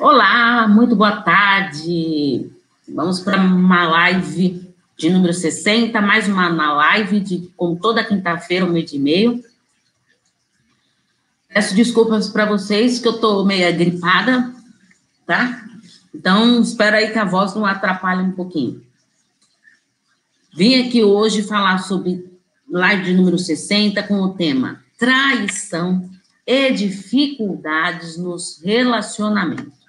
Olá, muito boa tarde. Vamos para uma live de número 60, mais uma na live de como toda quinta-feira, um meio de meio. Peço desculpas para vocês que eu estou meio gripada, tá? Então, espera aí que a voz não atrapalhe um pouquinho. Vim aqui hoje falar sobre live de número 60 com o tema traição e dificuldades nos relacionamentos.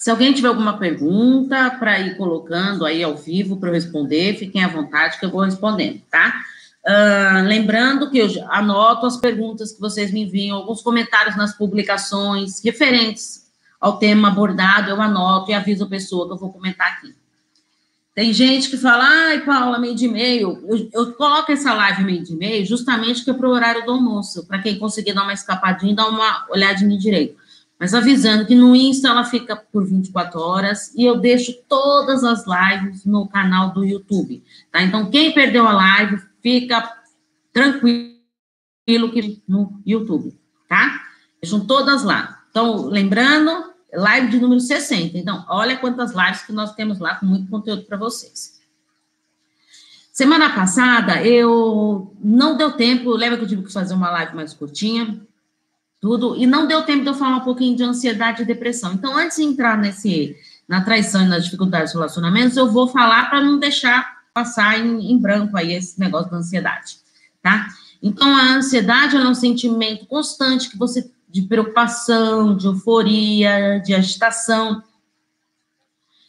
Se alguém tiver alguma pergunta para ir colocando aí ao vivo para eu responder, fiquem à vontade que eu vou respondendo, tá? Uh, lembrando que eu anoto as perguntas que vocês me enviam, alguns comentários nas publicações referentes ao tema abordado, eu anoto e aviso a pessoa que eu vou comentar aqui. Tem gente que fala, ai, Paula, meio de meio. Eu, eu coloco essa live meio de meio justamente que é para o horário do almoço, para quem conseguir dar uma escapadinha, dar uma olhadinha direito. Mas avisando que no Insta ela fica por 24 horas e eu deixo todas as lives no canal do YouTube, tá? Então, quem perdeu a live, fica tranquilo que no YouTube, tá? Deixam todas lá. Então, lembrando, live de número 60. Então, olha quantas lives que nós temos lá com muito conteúdo para vocês. Semana passada, eu não deu tempo, lembra que eu tive que fazer uma live mais curtinha, tudo, e não deu tempo de eu falar um pouquinho de ansiedade e depressão. Então, antes de entrar nesse, na traição e nas dificuldades dos relacionamentos, eu vou falar para não deixar passar em, em, branco aí esse negócio da ansiedade, tá? Então, a ansiedade é um sentimento constante que você, de preocupação, de euforia, de agitação.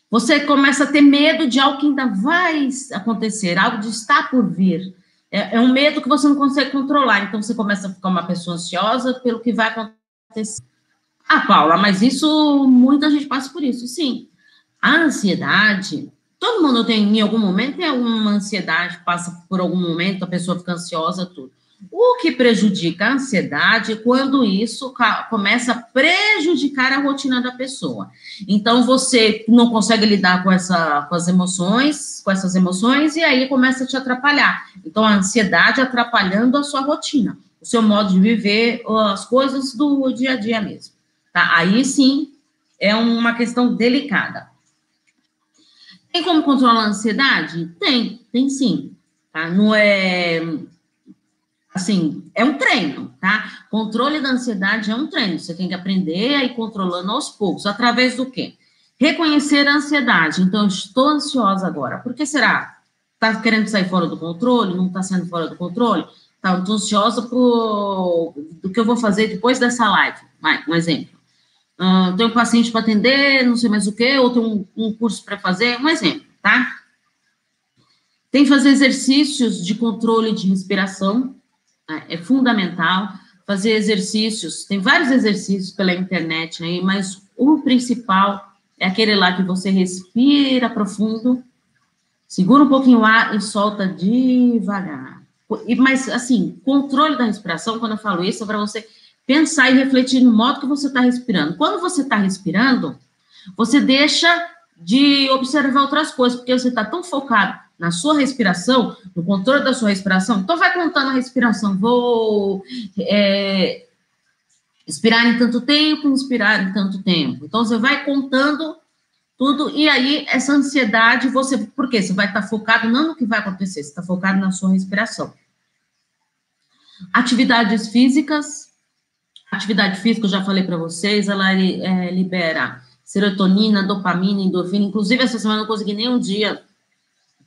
Você começa a ter medo de algo que ainda vai acontecer, algo de estar por vir. É, é, um medo que você não consegue controlar. Então, você começa a ficar uma pessoa ansiosa pelo que vai acontecer. Ah, Paula, mas isso, muita gente passa por isso. Sim. A ansiedade, todo mundo tem, em algum momento, tem alguma ansiedade, passa por algum momento, a pessoa fica ansiosa, tudo. O que prejudica a ansiedade quando isso começa a prejudicar a rotina da pessoa. Então, você não consegue lidar com, essa, com as emoções, com essas emoções, e aí começa a te atrapalhar. Então, a ansiedade atrapalhando a sua rotina, o seu modo de viver, as coisas do dia a dia mesmo. Tá? Aí sim é uma questão delicada. Tem como controlar a ansiedade? Tem, tem sim. Tá? Não é assim, é um treino, tá? Controle da ansiedade é um treino. Você tem que aprender a ir controlando aos poucos. Através do quê? Reconhecer a ansiedade. Então, estou ansiosa agora. Por que será? Está querendo sair fora do controle? Não está saindo fora do controle? Tá, estou ansiosa por do que eu vou fazer depois dessa live. Vai, um exemplo. Uh, tenho um paciente para atender, não sei mais o que, ou tenho um, um curso para fazer. Um exemplo, tá? Tem que fazer exercícios de controle de respiração? É fundamental fazer exercícios. Tem vários exercícios pela internet aí, mas o principal é aquele lá que você respira profundo, segura um pouquinho o ar e solta devagar. E, mas, assim, controle da respiração, quando eu falo isso, é para você pensar e refletir no modo que você está respirando. Quando você está respirando, você deixa de observar outras coisas, porque você está tão focado na sua respiração, no controle da sua respiração, então vai contando a respiração. Vou é, expirar em tanto tempo, inspirar em tanto tempo. Então você vai contando tudo, e aí essa ansiedade, você. Por quê? Você vai estar focado não no que vai acontecer, você está focado na sua respiração. Atividades físicas. Atividade física, eu já falei para vocês, ela é, libera serotonina, dopamina, endorfina. Inclusive, essa semana eu não consegui nem um dia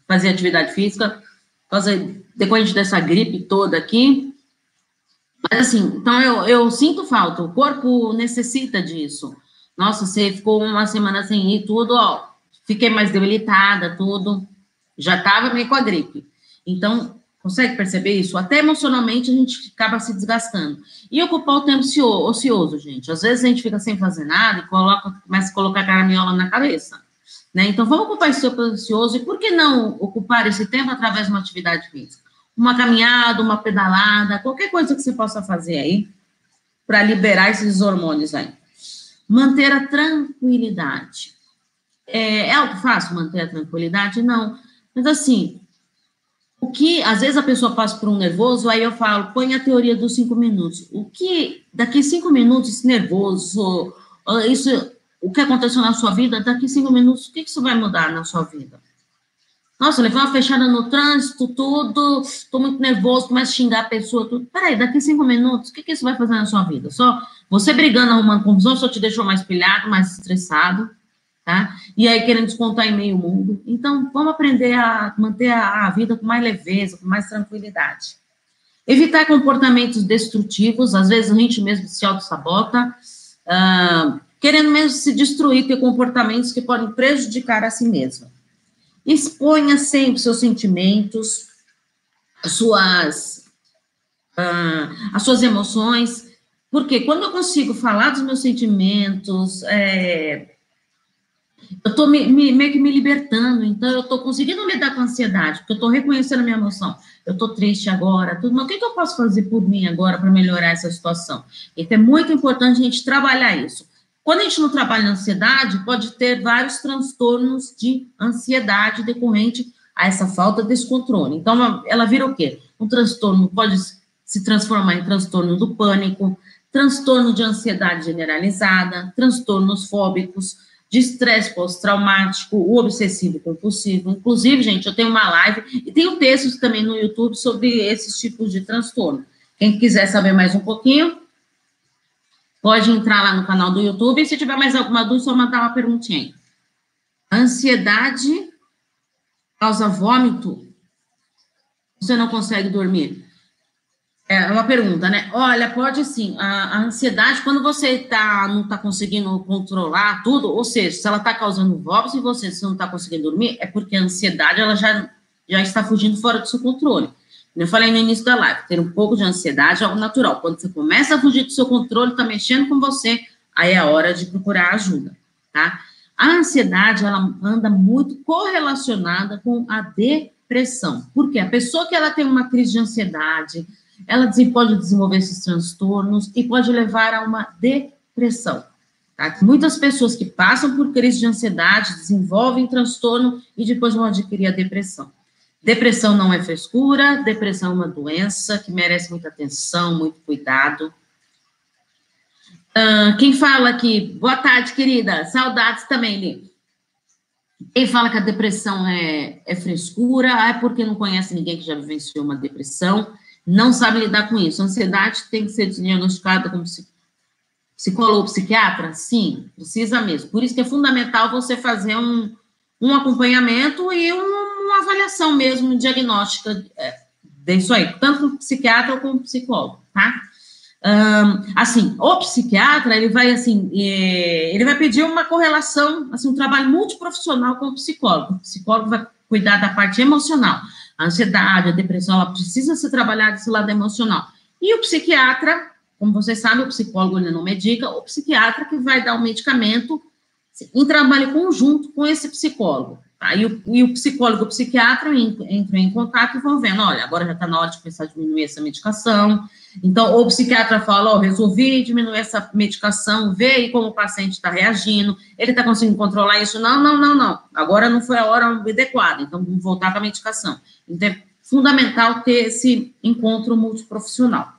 fazer atividade física, causa decorrente dessa gripe toda aqui. Mas assim, então eu, eu sinto falta, o corpo necessita disso. Nossa, você ficou uma semana sem ir, tudo, ó, fiquei mais debilitada, tudo. Já tava meio com a gripe. Então, consegue perceber isso? Até emocionalmente a gente acaba se desgastando. E ocupar o tempo ocioso, gente. Às vezes a gente fica sem fazer nada e coloca, começa a colocar caraminhola na cabeça. Né? Então, vamos ocupar esse tempo ansioso e por que não ocupar esse tempo através de uma atividade física? Uma caminhada, uma pedalada, qualquer coisa que você possa fazer aí para liberar esses hormônios aí. Manter a tranquilidade. É, é algo fácil manter a tranquilidade? Não. Mas assim, o que, às vezes a pessoa passa por um nervoso, aí eu falo, põe a teoria dos cinco minutos. O que, daqui cinco minutos, esse nervoso, isso, o que aconteceu na sua vida, daqui cinco minutos, o que, isso vai mudar na sua vida? Nossa, levei uma fechada no trânsito, tudo, estou muito nervoso, começo a xingar a pessoa, tudo. Peraí, daqui cinco minutos, o que, que isso vai fazer na sua vida? Só você brigando, arrumando confusão, só te deixou mais pilhado, mais estressado, tá? E aí querendo descontar em meio mundo. Então, vamos aprender a manter a, a vida com mais leveza, com mais tranquilidade. Evitar comportamentos destrutivos, às vezes a gente mesmo se auto-sabota, uh, querendo mesmo se destruir, ter comportamentos que podem prejudicar a si mesma. Exponha sempre seus sentimentos, as suas, uh, as suas emoções, porque quando eu consigo falar dos meus sentimentos, é, eu estou me, me, meio que me libertando, então eu estou conseguindo lidar com a ansiedade, porque eu estou reconhecendo a minha emoção. Eu estou triste agora, tudo, mas o que, que eu posso fazer por mim agora para melhorar essa situação? Então é muito importante a gente trabalhar isso. Quando a gente não trabalha na ansiedade, pode ter vários transtornos de ansiedade decorrente a essa falta desse controle. Então, ela vira o quê? Um transtorno pode se transformar em transtorno do pânico, transtorno de ansiedade generalizada, transtornos fóbicos, de estresse pós-traumático, o obsessivo compulsivo. Inclusive, gente, eu tenho uma live e tenho textos também no YouTube sobre esses tipos de transtorno. Quem quiser saber mais um pouquinho, Pode entrar lá no canal do YouTube e se tiver mais alguma dúvida, só mandar uma perguntinha aí. Ansiedade causa vômito? Você não consegue dormir? É uma pergunta, né? Olha, pode sim. A, a ansiedade, quando você tá, não está conseguindo controlar tudo, ou seja, se ela está causando vômito e você não está conseguindo dormir, é porque a ansiedade ela já, já está fugindo fora do seu controle. Eu falei no início da live, ter um pouco de ansiedade é algo natural. Quando você começa a fugir do seu controle, está mexendo com você, aí é a hora de procurar ajuda, tá? A ansiedade, ela anda muito correlacionada com a depressão. Por quê? A pessoa que ela tem uma crise de ansiedade, ela pode desenvolver esses transtornos e pode levar a uma depressão. Tá? Muitas pessoas que passam por crise de ansiedade desenvolvem transtorno e depois vão adquirir a depressão. Depressão não é frescura, depressão é uma doença que merece muita atenção, muito cuidado. Uh, quem fala aqui, boa tarde, querida, saudades também, Li. Quem fala que a depressão é, é frescura, é porque não conhece ninguém que já vivenciou uma depressão, não sabe lidar com isso. A ansiedade tem que ser diagnosticada como psicólogo ou psiquiatra? Sim, precisa mesmo. Por isso que é fundamental você fazer um, um acompanhamento e um avaliação mesmo diagnóstica é, disso aí, tanto psiquiatra como psicólogo, tá? Um, assim, o psiquiatra, ele vai, assim, é, ele vai pedir uma correlação, assim, um trabalho multiprofissional com o psicólogo. O psicólogo vai cuidar da parte emocional. A ansiedade, a depressão, ela precisa ser trabalhada desse lado emocional. E o psiquiatra, como vocês sabem, o psicólogo ele não medica, o psiquiatra que vai dar o medicamento em trabalho conjunto com esse psicólogo. Tá? E, o, e o psicólogo o psiquiatra entram em contato e vão vendo, olha, agora já está na hora de começar a diminuir essa medicação. Então, o psiquiatra fala, ó, oh, resolvi diminuir essa medicação, vê aí como o paciente está reagindo, ele está conseguindo controlar isso? Não, não, não, não. Agora não foi a hora adequada, então vamos voltar para a medicação. Então, é fundamental ter esse encontro multiprofissional.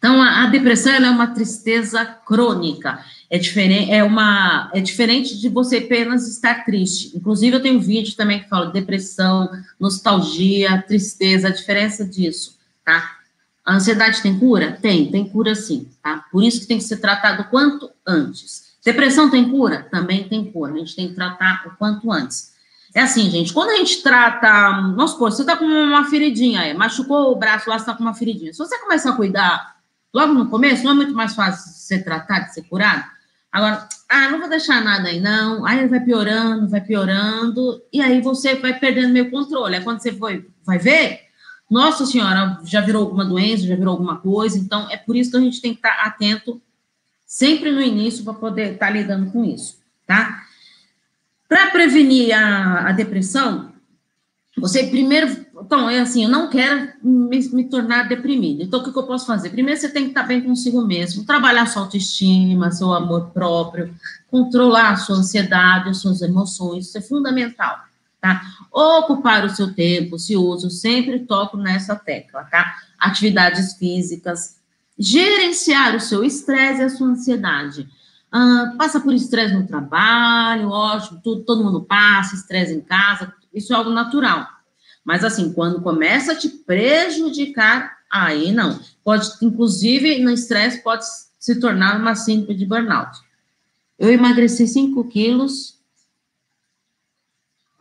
Então, a, a depressão é uma tristeza crônica. É diferente, é uma, é diferente de você apenas estar triste. Inclusive, eu tenho um vídeo também que fala depressão, nostalgia, tristeza, a diferença disso, tá? A ansiedade tem cura? Tem, tem cura sim, tá? Por isso que tem que ser tratado quanto antes. Depressão tem cura? Também tem cura. A gente tem que tratar o quanto antes. É assim, gente, quando a gente trata, vamos supor, você tá com uma feridinha aí, machucou o braço lá, você tá com uma feridinha. Se você começar a cuidar logo no começo, não é muito mais fácil de ser tratado, de ser curado? Agora, ah, não vou deixar nada aí, não. Aí vai piorando, vai piorando, e aí você vai perdendo meio controle. Aí quando você foi, vai ver, nossa senhora, já virou alguma doença, já virou alguma coisa. Então, é por isso que a gente tem que estar atento sempre no início para poder estar lidando com isso, tá? Para prevenir a, a depressão, você primeiro, então, é assim, eu não quero me, me tornar deprimida. Então, o que, que, eu posso fazer? Primeiro, você tem que estar bem consigo mesmo, trabalhar sua autoestima, seu amor próprio, controlar a sua ansiedade, as suas emoções, isso é fundamental, tá? Ocupar o seu tempo, se uso, sempre toco nessa tecla, tá? Atividades físicas, gerenciar o seu estresse e a sua ansiedade. passa por estresse no trabalho, ótimo, tudo, todo mundo passa, estresse em casa, isso é algo natural. Mas assim, quando começa a te prejudicar, aí não. Pode, inclusive, no estresse pode se tornar uma síndrome de burnout. Eu emagreci 5 quilos,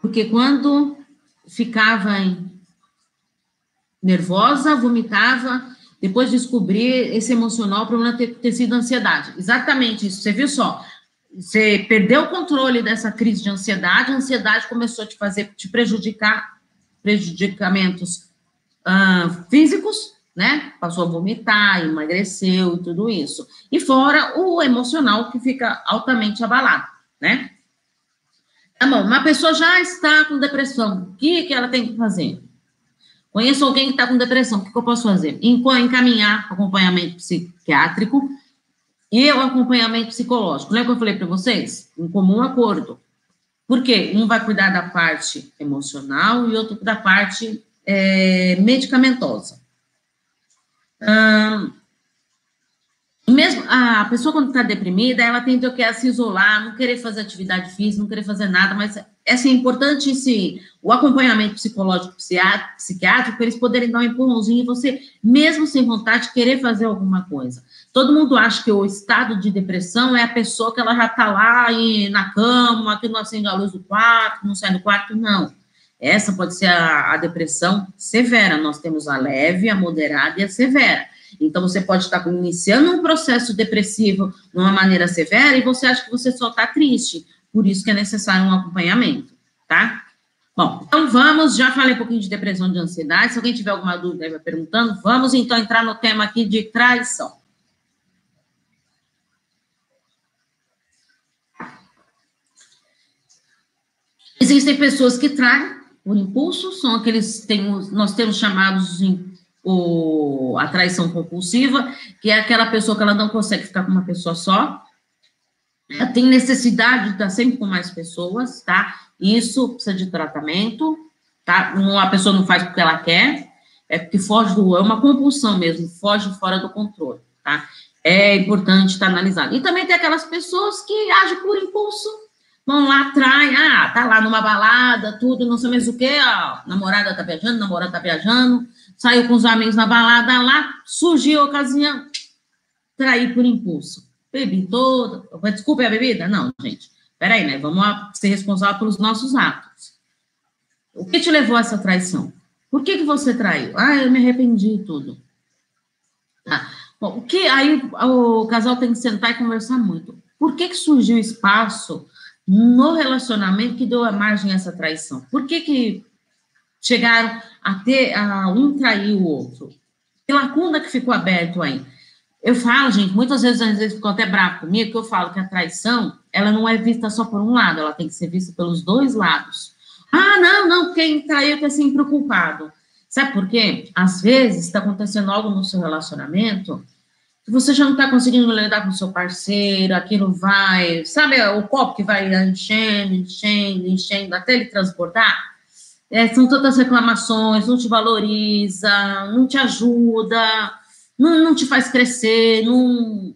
porque quando ficava nervosa, vomitava, depois descobri esse emocional, o problema ter, ter sido ansiedade. Exatamente isso, você viu só? Você perdeu o controle dessa crise de ansiedade, a ansiedade começou a te fazer, te prejudicar, prejudicamentos uh, físicos, né? Passou a vomitar, emagreceu e tudo isso. E fora o emocional que fica altamente abalado, né? Tá bom, uma pessoa já está com depressão, o que, que ela tem que fazer? Conheço alguém que está com depressão, o que, que eu posso fazer? Encaminhar acompanhamento psiquiátrico e o acompanhamento psicológico. Lembra que eu falei para vocês? Um comum acordo. Por quê? Um vai cuidar da parte emocional e outro da parte é, medicamentosa. Hum, mesmo a pessoa quando está deprimida, ela tende a se isolar, não querer fazer atividade física, não querer fazer nada, mas é assim, importante esse, o acompanhamento psicológico psiquiátrico para eles poderem dar um empurrãozinho e você, mesmo sem vontade, querer fazer alguma coisa. Todo mundo acha que o estado de depressão é a pessoa que ela já está lá e, na cama, que não acende a luz do quarto, não sai do quarto, não. Essa pode ser a, a depressão severa. Nós temos a leve, a moderada e a severa. Então, você pode estar iniciando um processo depressivo de uma maneira severa e você acha que você só está triste. Por isso que é necessário um acompanhamento, tá? Bom, então vamos, já falei um pouquinho de depressão de ansiedade. Se alguém tiver alguma dúvida aí, vai perguntando. Vamos então entrar no tema aqui de traição. Existem pessoas que traem por impulso, são aqueles, tem, nós temos chamados o, a traição compulsiva, que é aquela pessoa que ela não consegue ficar com uma pessoa só, tem necessidade de estar sempre com mais pessoas, tá? Isso precisa de tratamento, tá? Uma pessoa não faz porque ela quer, é porque foge do, é uma compulsão mesmo, foge fora do controle, tá? É importante estar analisado. E também tem aquelas pessoas que agem por impulso, vão lá, traem, ah, tá lá numa balada, tudo, não sei mais o que, a namorada tá viajando, namorada tá viajando, saiu com os amigos na balada lá, surgiu a ocasião, trair por impulso. Bebi toda, desculpe a bebida? Não, gente, peraí, né, vamos ser responsáveis pelos nossos atos. O que te levou a essa traição? Por que, que você traiu? Ah, eu me arrependi tudo. Tá. Bom, o que aí o casal tem que sentar e conversar muito. Por que, que surgiu espaço no relacionamento que deu a margem a essa traição? Por que, que chegaram a ter a um trair o outro? Que lacuna que ficou aberto aí? Eu falo, gente, muitas vezes, às vezes ficam até bravos comigo, que eu falo que a traição, ela não é vista só por um lado, ela tem que ser vista pelos dois lados. Ah, não, não, quem traiu está sempre culpado. Sabe por quê? Às vezes está acontecendo algo no seu relacionamento que você já não está conseguindo lidar com o seu parceiro, aquilo vai, sabe o copo que vai enchendo, enchendo, enchendo, até ele transportar? É, são tantas reclamações, não te valoriza, não te ajuda, não, não te faz crescer, não,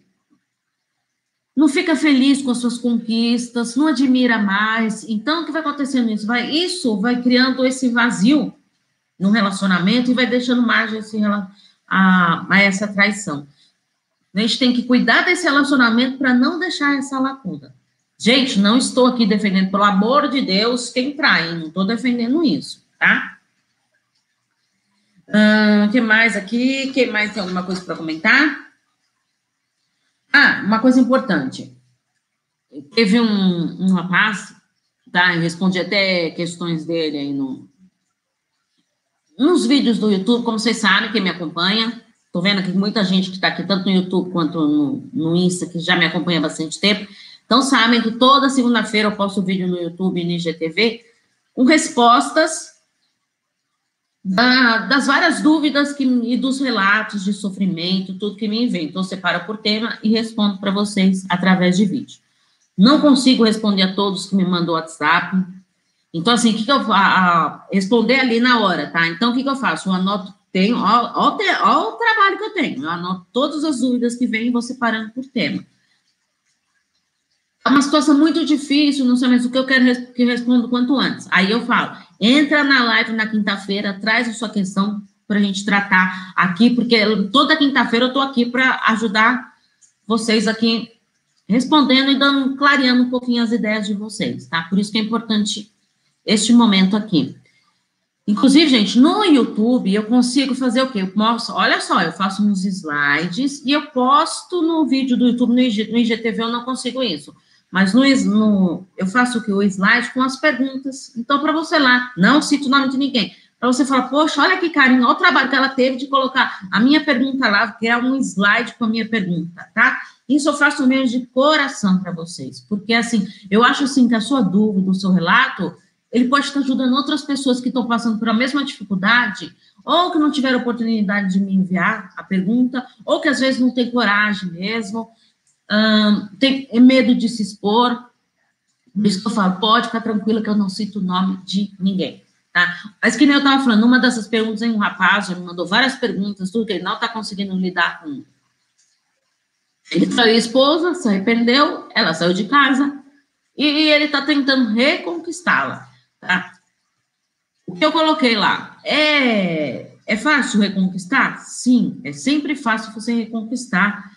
não fica feliz com as suas conquistas, não admira mais. Então, o que vai acontecendo isso? Vai, isso vai criando esse vazio no relacionamento e vai deixando margem a, a essa traição. A gente tem que cuidar desse relacionamento para não deixar essa lacuna. Gente, não estou aqui defendendo, pelo amor de Deus, quem trai, não estou defendendo isso, tá? O uh, que mais aqui? Quem mais tem alguma coisa para comentar? Ah, uma coisa importante. Teve um, um rapaz, tá? Eu respondi até questões dele aí no, nos vídeos do YouTube, como vocês sabem, quem me acompanha, Estou vendo aqui muita gente que está aqui, tanto no YouTube quanto no, no Insta, que já me acompanha há bastante tempo. Então, sabem que toda segunda-feira eu posto vídeo no YouTube e no IGTV com respostas da, das várias dúvidas que, e dos relatos de sofrimento, tudo que me vem. Então, separo por tema e respondo para vocês através de vídeo. Não consigo responder a todos que me mandam WhatsApp. Então, assim, o que, que eu faço? Responder ali na hora, tá? Então, o que, que eu faço? Eu anoto tenho, ó, ó, ó, o trabalho que eu tenho. Eu anoto todas as dúvidas que vêm e vou separando por tema. é uma situação muito difícil, não sei mais o que eu quero que respondo quanto antes. Aí eu falo, entra na live na quinta-feira, traz a sua questão para a gente tratar aqui, porque toda quinta-feira eu estou aqui para ajudar vocês aqui respondendo e dando, clareando um pouquinho as ideias de vocês, tá? Por isso que é importante este momento aqui. Inclusive, gente, no YouTube eu consigo fazer o quê? Eu olha só, eu faço uns slides e eu posto no vídeo do YouTube, no IGTV eu não consigo isso. Mas no, no, eu faço o que? O slide com as perguntas. Então, para você lá, não cito o nome de ninguém. Para você falar, poxa, olha que carinho, olha o trabalho que ela teve de colocar a minha pergunta lá, criar um slide com a minha pergunta, tá? Isso eu faço mesmo de coração para vocês. Porque, assim, eu acho assim que a sua dúvida, o seu relato ele pode estar ajudando outras pessoas que estão passando por a mesma dificuldade, ou que não tiveram oportunidade de me enviar a pergunta, ou que às vezes não tem coragem mesmo, tem medo de se expor. Por isso que eu falo, pode ficar tranquila que eu não cito o nome de ninguém. Tá? Mas que nem eu estava falando, uma dessas perguntas, um rapaz já me mandou várias perguntas, tudo que ele não está conseguindo lidar com. Ele traiu a esposa, se arrependeu, ela saiu de casa, e ele está tentando reconquistá-la. Tá? O que eu coloquei lá é, é fácil reconquistar? Sim, é sempre fácil você reconquistar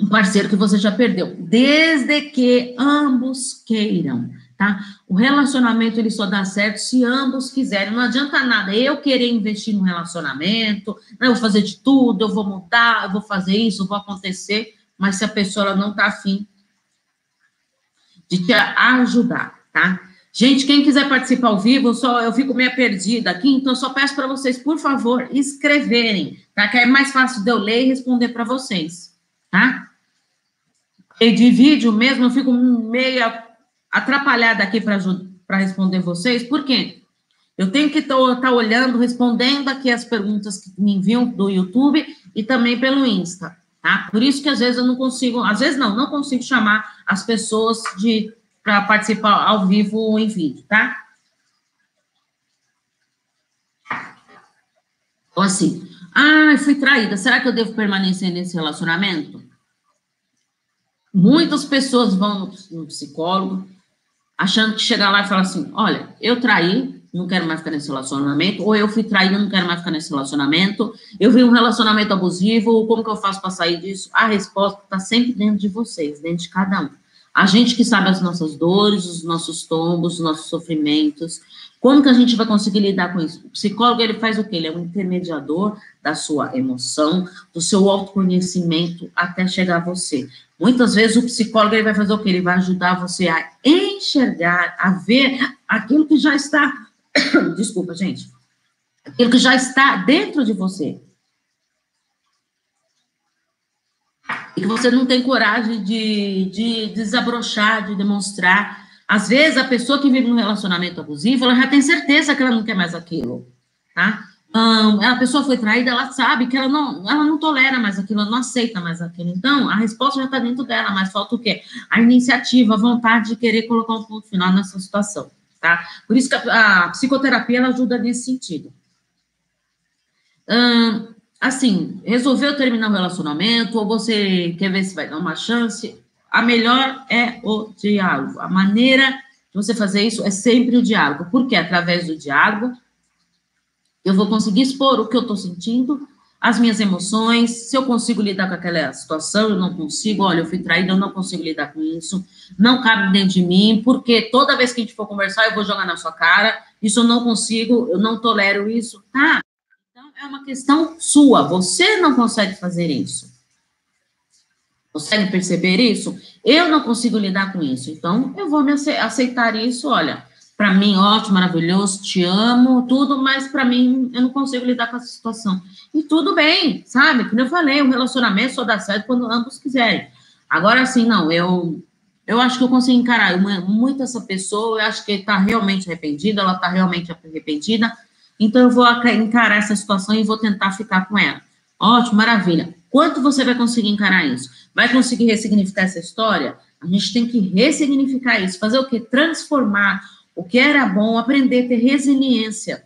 um parceiro que você já perdeu, desde que ambos queiram, tá? O relacionamento ele só dá certo se ambos quiserem. Não adianta nada eu querer investir no relacionamento, não, eu vou fazer de tudo, eu vou mudar, eu vou fazer isso, vou acontecer, mas se a pessoa não tá afim de te ajudar, tá? Gente, quem quiser participar ao vivo, só eu fico meio perdida aqui, então só peço para vocês, por favor, escreverem, tá? Que é mais fácil de eu ler e responder para vocês, tá? E de vídeo mesmo, eu fico meio atrapalhada aqui para responder vocês, por quê? Eu tenho que estar tá olhando, respondendo aqui as perguntas que me enviam do YouTube e também pelo Insta, tá? Por isso que às vezes eu não consigo, às vezes não, não consigo chamar as pessoas de para participar ao vivo em vídeo, tá? Então, assim, ah, fui traída, será que eu devo permanecer nesse relacionamento? Muitas pessoas vão no psicólogo, achando que chegar lá e falar assim: olha, eu traí, não quero mais ficar nesse relacionamento, ou eu fui traída, não quero mais ficar nesse relacionamento, eu vi um relacionamento abusivo, como que eu faço para sair disso? A resposta está sempre dentro de vocês, dentro de cada um. A gente que sabe as nossas dores, os nossos tombos, os nossos sofrimentos. Como que a gente vai conseguir lidar com isso? O psicólogo, ele faz o quê? Ele é um intermediador da sua emoção, do seu autoconhecimento até chegar a você. Muitas vezes o psicólogo ele vai fazer o quê? Ele vai ajudar você a enxergar, a ver aquilo que já está, desculpa, gente, aquilo que já está dentro de você. e que você não tem coragem de, de desabrochar, de demonstrar. Às vezes, a pessoa que vive num relacionamento abusivo, ela já tem certeza que ela não quer mais aquilo, tá? Um, a pessoa foi traída, ela sabe que ela não, ela não tolera mais aquilo, ela não aceita mais aquilo. Então, a resposta já está dentro dela, mas falta o quê? A iniciativa, a vontade de querer colocar um ponto final nessa situação, tá? Por isso que a, a psicoterapia, ela ajuda nesse sentido. Um, assim, resolveu terminar o relacionamento, ou você quer ver se vai dar uma chance, a melhor é o diálogo. A maneira de você fazer isso é sempre o diálogo, porque através do diálogo eu vou conseguir expor o que eu estou sentindo, as minhas emoções, se eu consigo lidar com aquela situação, eu não consigo, olha, eu fui traída, eu não consigo lidar com isso, não cabe dentro de mim, porque toda vez que a gente for conversar, eu vou jogar na sua cara, isso eu não consigo, eu não tolero isso, tá? é uma questão sua. Você não consegue fazer isso. Consegue perceber isso? Eu não consigo lidar com isso. Então, eu vou me aceitar isso. Olha, para mim, ótimo, maravilhoso, te amo, tudo, mas para mim, eu não consigo lidar com essa situação. E tudo bem, sabe? Como eu falei, um relacionamento só dá certo quando ambos quiserem. Agora, assim, não, eu eu acho que eu consigo encarar muito essa pessoa, eu acho que ele está realmente arrependida, ela está realmente arrependida, então, eu vou encarar essa situação e vou tentar ficar com ela. Ótimo, maravilha. Quanto você vai conseguir encarar isso? Vai conseguir ressignificar essa história? A gente tem que ressignificar isso. Fazer o quê? Transformar o que era bom, aprender a ter resiliência.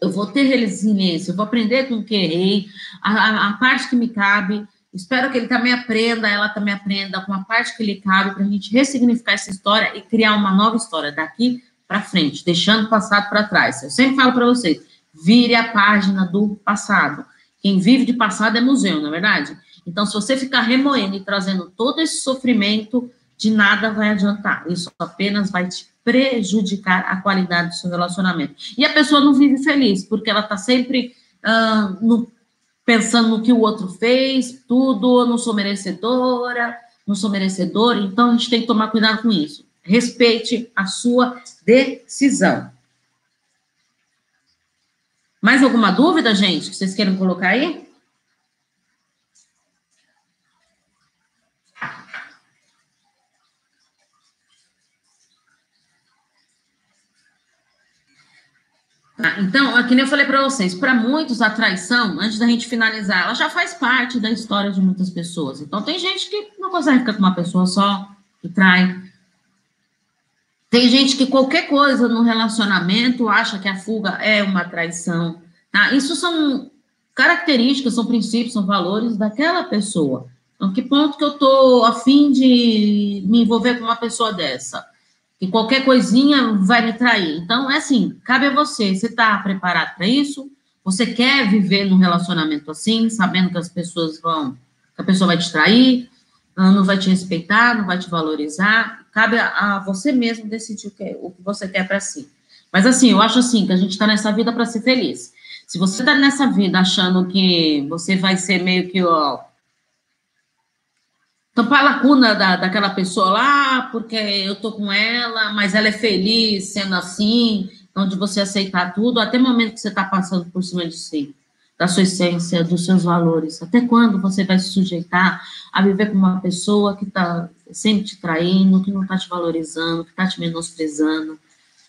Eu vou ter resiliência, eu vou aprender com o que errei, a, a, a parte que me cabe, Espero que ele também aprenda, ela também aprenda com a parte que lhe cabe para a gente ressignificar essa história e criar uma nova história daqui para frente, deixando o passado para trás. Eu sempre falo para vocês, vire a página do passado. Quem vive de passado é museu, não é verdade? Então, se você ficar remoendo e trazendo todo esse sofrimento, de nada vai adiantar. Isso apenas vai te prejudicar a qualidade do seu relacionamento. E a pessoa não vive feliz, porque ela está sempre uh, no, pensando no que o outro fez, tudo, não sou merecedora, não sou merecedor, então a gente tem que tomar cuidado com isso. Respeite a sua decisão. Mais alguma dúvida, gente, que vocês queiram colocar aí? Ah, então, aqui nem eu falei para vocês, para muitos a traição, antes da gente finalizar, ela já faz parte da história de muitas pessoas. Então, tem gente que não consegue ficar com uma pessoa só, que trai. Tem gente que qualquer coisa no relacionamento acha que a fuga é uma traição. Tá? Isso são características, são princípios, são valores daquela pessoa. Então, que ponto que eu estou afim de me envolver com uma pessoa dessa? Que qualquer coisinha vai me trair. Então, é assim, cabe a você. Você está preparado para isso? Você quer viver num relacionamento assim, sabendo que as pessoas vão, que a pessoa vai te trair, ah, não vai te respeitar, não vai te valorizar? Cabe a, a você mesmo decidir o que, o que você quer para si. Mas assim, eu acho assim que a gente está nessa vida para ser feliz. Se você está nessa vida achando que você vai ser meio que ó, tampar a lacuna da, daquela pessoa lá, porque eu tô com ela, mas ela é feliz sendo assim, onde você aceitar tudo, até o momento que você está passando por cima de si, da sua essência, dos seus valores. Até quando você vai se sujeitar a viver com uma pessoa que está sempre te traindo, que não está te valorizando, que está te menosprezando,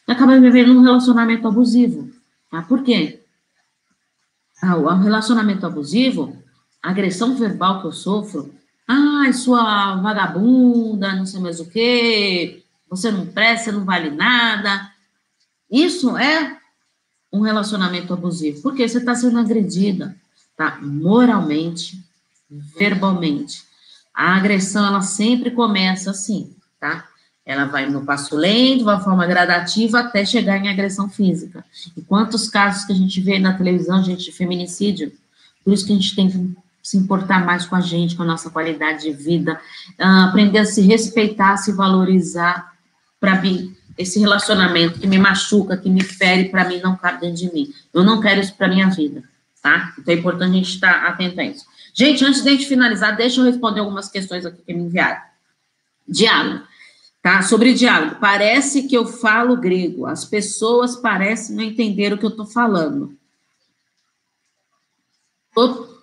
e acaba vivendo um relacionamento abusivo. Tá? Por quê? Ah, o relacionamento abusivo, a agressão verbal que eu sofro, Ai, sua vagabunda, não sei mais o quê, você não presta, você não vale nada. Isso é um relacionamento abusivo, porque você está sendo agredida, tá? Moralmente, verbalmente. A agressão, ela sempre começa assim, tá? Ela vai no passo lento, uma forma gradativa, até chegar em agressão física. E quantos casos que a gente vê na televisão, gente, de feminicídio? Por isso que a gente tem que se importar mais com a gente, com a nossa qualidade de vida, uh, aprender a se respeitar, a se valorizar, para mim, esse relacionamento que me machuca, que me fere, para mim não cabe dentro de mim. Eu não quero isso para minha vida, tá? Então é importante a gente estar atento a isso. Gente, antes de a gente finalizar, deixa eu responder algumas questões aqui que me enviaram. Diálogo, tá? Sobre diálogo. Parece que eu falo grego, as pessoas parecem não entender o que eu estou falando. Tô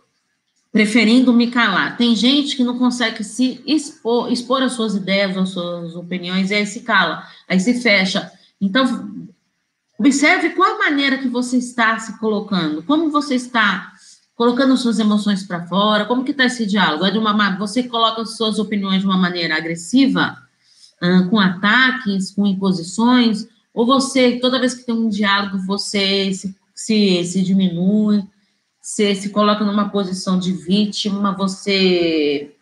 preferindo me calar. Tem gente que não consegue se expor, expor as suas ideias, as suas opiniões, e aí se cala, aí se fecha. Então, observe qual a maneira que você está se colocando, como você está colocando suas emoções para fora, como que está esse diálogo? É de uma, você coloca as suas opiniões de uma maneira agressiva, com ataques, com imposições, ou você, toda vez que tem um diálogo, você se, se, se diminui, você se coloca numa posição de vítima, você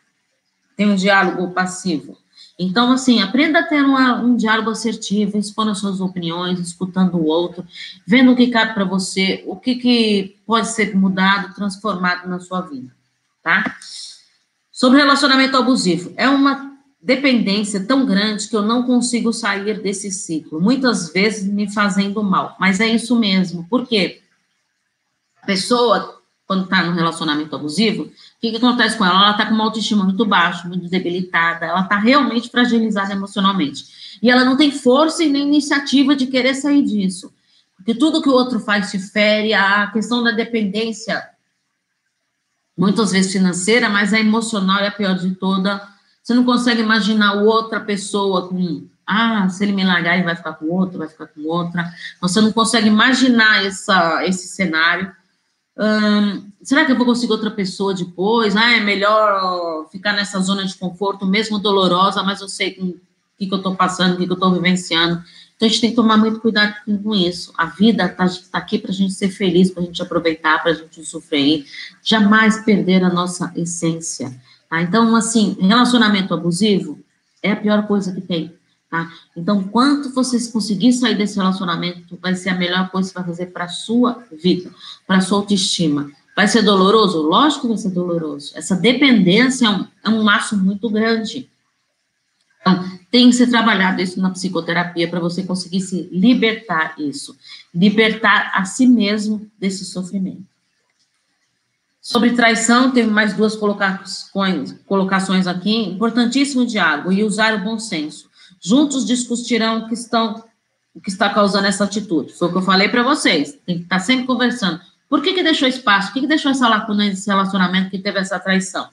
tem um diálogo passivo. Então, assim, aprenda a ter uma, um diálogo assertivo, expondo as suas opiniões, escutando o outro, vendo o que cabe para você, o que, que pode ser mudado, transformado na sua vida, tá? Sobre relacionamento abusivo, é uma dependência tão grande que eu não consigo sair desse ciclo, muitas vezes me fazendo mal, mas é isso mesmo, por quê? A pessoa, quando está num relacionamento abusivo, o que, que acontece com ela? Ela está com uma autoestima muito baixa, muito debilitada, ela está realmente fragilizada emocionalmente. E ela não tem força e nem iniciativa de querer sair disso. Porque tudo que o outro faz te fere, a questão da dependência, muitas vezes financeira, mas a emocional é a pior de toda. Você não consegue imaginar outra pessoa com ah, se ele me largar, ele vai ficar com outro, vai ficar com outra. Você não consegue imaginar essa, esse cenário. Hum, será que eu vou conseguir outra pessoa depois? Ah, é melhor ficar nessa zona de conforto, mesmo dolorosa, mas eu sei o que, que eu estou passando, o que, que eu estou vivenciando. Então a gente tem que tomar muito cuidado com isso. A vida está tá aqui para a gente ser feliz, para a gente aproveitar, para a gente sofrer. Jamais perder a nossa essência. Tá? Então, assim, relacionamento abusivo é a pior coisa que tem. Tá? Então, quanto vocês conseguir sair desse relacionamento, vai ser a melhor coisa que você vai fazer para sua vida, para sua autoestima. Vai ser doloroso? Lógico que vai ser doloroso. Essa dependência é um, é um laço muito grande. Então, tem que ser trabalhado isso na psicoterapia para você conseguir se libertar isso, libertar a si mesmo desse sofrimento. Sobre traição, teve mais duas colocações, colocações aqui. Importantíssimo diálogo e usar o bom senso. Juntos discutirão o que estão o que está causando essa atitude. Foi o que eu falei para vocês. Tem que estar tá sempre conversando. Por que, que deixou espaço? Por que, que deixou essa lacuna nesse relacionamento que teve essa traição?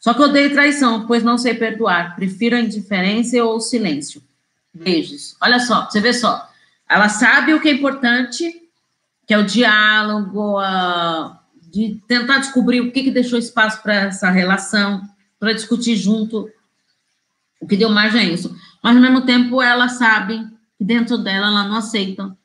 Só que eu odeio traição, pois não sei perdoar. Prefiro a indiferença ou o silêncio. Beijos. Olha só, você vê só. Ela sabe o que é importante, que é o diálogo, a, de tentar descobrir o que, que deixou espaço para essa relação, para discutir junto o que deu margem a isso. Mas, ao mesmo tempo, ela sabe que dentro dela ela não aceita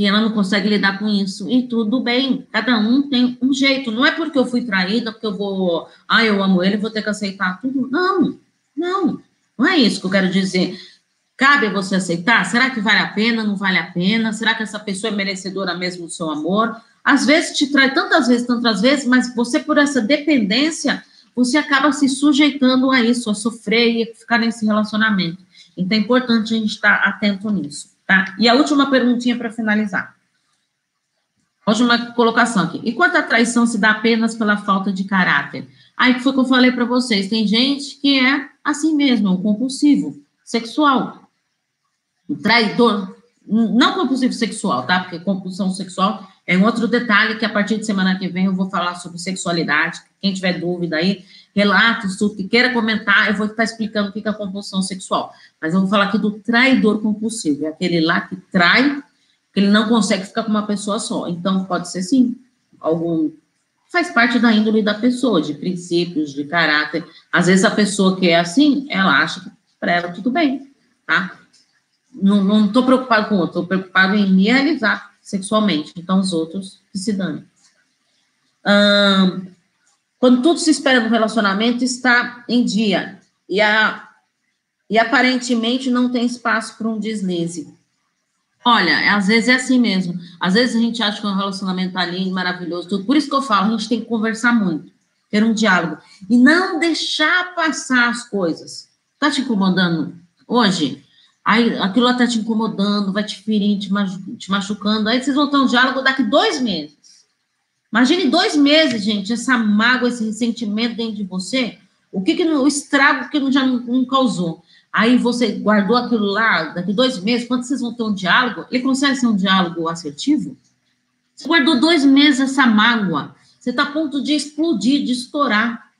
que ela não consegue lidar com isso. E tudo bem, cada um tem um jeito. Não é porque eu fui traída, porque eu vou, ah, eu amo ele, vou ter que aceitar tudo. Não, não, não é isso que eu quero dizer. Cabe você aceitar? Será que vale a pena? Não vale a pena? Será que essa pessoa é merecedora mesmo do seu amor? Às vezes te trai tantas vezes, tantas vezes, mas você, por essa dependência, você acaba se sujeitando a isso, a sofrer e ficar nesse relacionamento. Então é importante a gente estar atento nisso. Tá? E a última perguntinha para finalizar. Última colocação aqui. E quanto a traição se dá apenas pela falta de caráter? Aí foi que eu falei para vocês. Tem gente que é assim mesmo, um compulsivo sexual. Traidor. Não compulsivo sexual, tá? Porque compulsão sexual é um outro detalhe que a partir de semana que vem eu vou falar sobre sexualidade. Quem tiver dúvida aí, relatos, tudo que queira comentar, eu vou estar explicando o que é a compulsão sexual. Mas eu vou falar aqui do traidor compulsivo, é aquele lá que trai, que ele não consegue ficar com uma pessoa só. Então, pode ser sim, algum. Faz parte da índole da pessoa, de princípios, de caráter. Às vezes a pessoa que é assim, ela acha que para ela tudo bem, tá? Não estou preocupado com o outro, estou preocupado em me realizar sexualmente. Então, os outros que se danem. Hum, quando tudo se espera no relacionamento está em dia e, a, e aparentemente não tem espaço para um deslize. Olha, às vezes é assim mesmo. Às vezes a gente acha que um relacionamento está lindo, maravilhoso, tudo. Por isso que eu falo, a gente tem que conversar muito, ter um diálogo e não deixar passar as coisas. Tá te incomodando hoje? Aí aquilo lá tá te incomodando, vai te ferir, te machucando. Aí vocês vão ter um diálogo daqui dois meses. Imagine dois meses, gente, essa mágoa, esse ressentimento dentro de você, o que, que o estrago que já não, causou. Aí você guardou aquilo lá, daqui dois meses, quando vocês vão ter um diálogo, ele consegue ser um diálogo assertivo? Você guardou dois meses essa mágoa, você está a ponto de explodir, de estourar,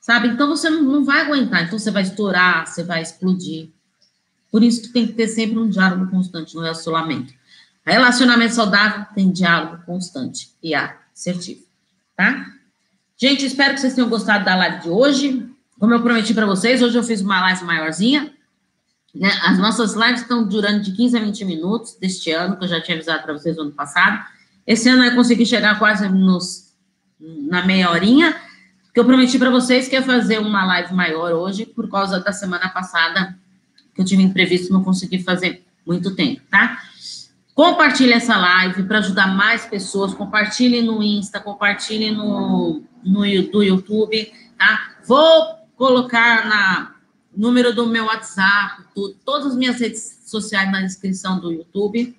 sabe? Então você não, não vai aguentar, então você vai estourar, você vai explodir. Por isso que tem que ter sempre um diálogo constante no relacionamento. Relacionamento saudável tem diálogo constante e há assertivo, tá? Gente, espero que vocês tenham gostado da live de hoje. Como eu prometi para vocês, hoje eu fiz uma live maiorzinha. Né? As nossas lives estão durando de 15 a 20 minutos deste ano, que eu já tinha avisado para vocês no ano passado. Esse ano eu consegui chegar quase nos, na meia horinha, que eu prometi para vocês que ia fazer uma live maior hoje, por causa da semana passada, que eu tive imprevisto, não consegui fazer muito tempo, tá? Compartilhe essa live para ajudar mais pessoas. Compartilhe no Insta, compartilhe no, no do YouTube, tá? Vou colocar na número do meu WhatsApp, tudo, todas as minhas redes sociais na descrição do YouTube.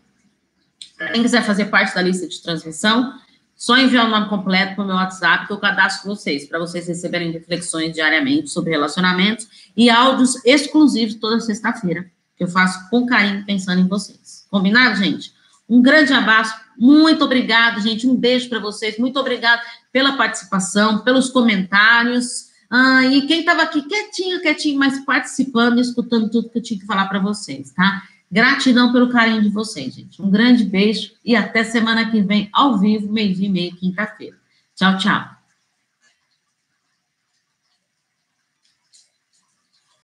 Quem quiser fazer parte da lista de transmissão, só enviar o nome completo para o meu WhatsApp que eu cadastro vocês, para vocês receberem reflexões diariamente sobre relacionamentos e áudios exclusivos toda sexta-feira, que eu faço com carinho pensando em vocês. Combinado, gente? Um grande abraço, muito obrigado, gente. Um beijo para vocês, muito obrigado pela participação, pelos comentários. Ah, e quem estava aqui quietinho, quietinho, mas participando, escutando tudo que eu tinha que falar para vocês, tá? Gratidão pelo carinho de vocês, gente. Um grande beijo e até semana que vem, ao vivo, meio-dia e meia, quinta-feira. Tchau, tchau.